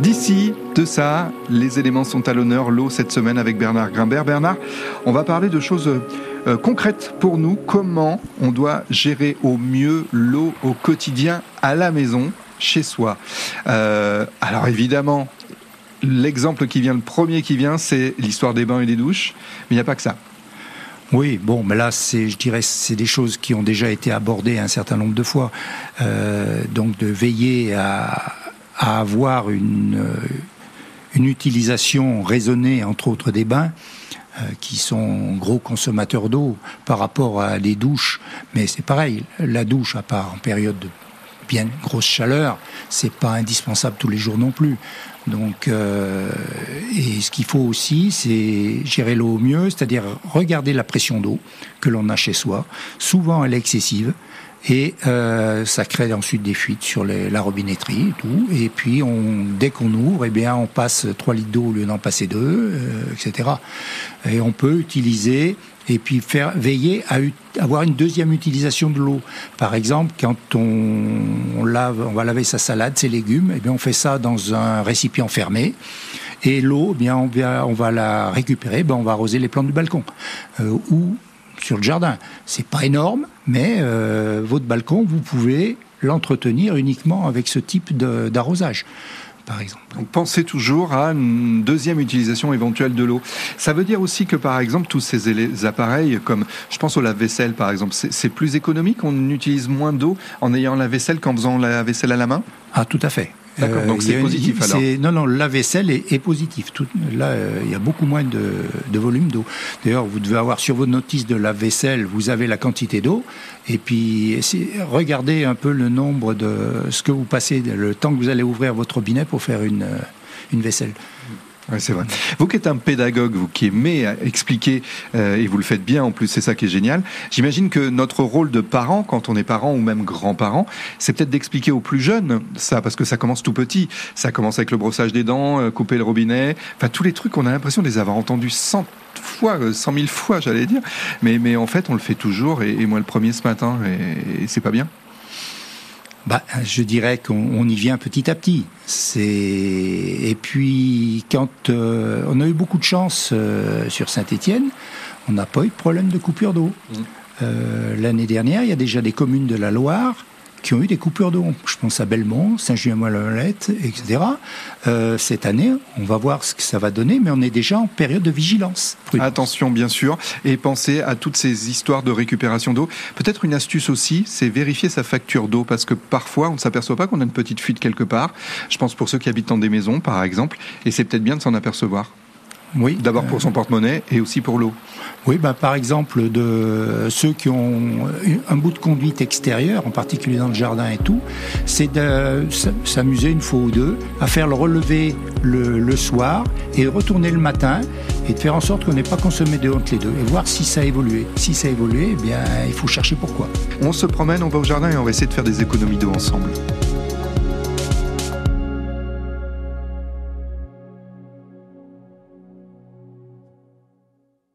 D'ici, de ça, les éléments sont à l'honneur, l'eau cette semaine avec Bernard Grimbert. Bernard, on va parler de choses euh, concrètes pour nous. Comment on doit gérer au mieux l'eau au quotidien à la maison, chez soi? Euh, alors évidemment, l'exemple qui vient, le premier qui vient, c'est l'histoire des bains et des douches. Mais il n'y a pas que ça. Oui, bon, là, c'est, je dirais, c'est des choses qui ont déjà été abordées un certain nombre de fois. Euh, donc, de veiller à, à avoir une, euh, une utilisation raisonnée, entre autres des bains, euh, qui sont gros consommateurs d'eau par rapport à des douches. Mais c'est pareil, la douche, à part en période de bien grosse chaleur, c'est pas indispensable tous les jours non plus. Donc, euh, et ce qu'il faut aussi, c'est gérer l'eau au mieux, c'est-à-dire regarder la pression d'eau que l'on a chez soi. Souvent, elle est excessive et euh, ça crée ensuite des fuites sur la robinetterie et tout. Et puis dès qu'on ouvre, eh bien on passe 3 litres d'eau au lieu d'en passer 2, euh, etc. Et on peut utiliser et puis faire veiller à avoir une deuxième utilisation de l'eau. Par exemple, quand on, on, lave, on va laver sa salade, ses légumes, eh bien on fait ça dans un récipient fermé. Et l'eau, eh bien on va, on va la récupérer, ben on va arroser les plantes du balcon euh, ou sur le jardin. C'est pas énorme, mais euh, votre balcon, vous pouvez l'entretenir uniquement avec ce type d'arrosage. Par exemple. Donc pensez toujours à une deuxième utilisation éventuelle de l'eau. Ça veut dire aussi que par exemple tous ces appareils, comme je pense au lave-vaisselle par exemple, c'est plus économique, on utilise moins d'eau en ayant la vaisselle qu'en faisant la vaisselle à la main? Ah tout à fait. D'accord, donc c'est positif alors Non, non, la vaisselle est, est positif. Tout, là, euh, il y a beaucoup moins de, de volume d'eau. D'ailleurs, vous devez avoir sur vos notices de la vaisselle, vous avez la quantité d'eau, et puis regardez un peu le nombre de ce que vous passez, le temps que vous allez ouvrir votre robinet pour faire une, une vaisselle. Oui, c'est vrai. Vous qui êtes un pédagogue, vous qui aimez expliquer, euh, et vous le faites bien en plus, c'est ça qui est génial. J'imagine que notre rôle de parent, quand on est parent ou même grand-parent, c'est peut-être d'expliquer aux plus jeunes ça, parce que ça commence tout petit. Ça commence avec le brossage des dents, euh, couper le robinet, enfin tous les trucs, on a l'impression de les avoir entendus cent fois, euh, cent mille fois, j'allais dire. Mais, mais en fait, on le fait toujours, et, et moi le premier ce matin, et c'est pas bien bah, je dirais qu'on y vient petit à petit. C'est et puis quand euh, on a eu beaucoup de chance euh, sur Saint-Étienne, on n'a pas eu de problème de coupure d'eau. Mmh. Euh, L'année dernière, il y a déjà des communes de la Loire qui ont eu des coupures d'eau. Je pense à Belmont, Saint-Julien-Molette, etc. Euh, cette année, on va voir ce que ça va donner, mais on est déjà en période de vigilance. Attention, bien sûr, et pensez à toutes ces histoires de récupération d'eau. Peut-être une astuce aussi, c'est vérifier sa facture d'eau, parce que parfois, on ne s'aperçoit pas qu'on a une petite fuite quelque part. Je pense pour ceux qui habitent dans des maisons, par exemple, et c'est peut-être bien de s'en apercevoir. Oui. D'abord pour son porte-monnaie et aussi pour l'eau. Oui, bah, par exemple, de ceux qui ont un bout de conduite extérieure, en particulier dans le jardin et tout, c'est de s'amuser une fois ou deux à faire le relever le, le soir et retourner le matin et de faire en sorte qu'on n'ait pas consommé de entre les deux et voir si ça a évolué. Si ça a évolué, eh bien, il faut chercher pourquoi. On se promène, on va au jardin et on va essayer de faire des économies d'eau ensemble.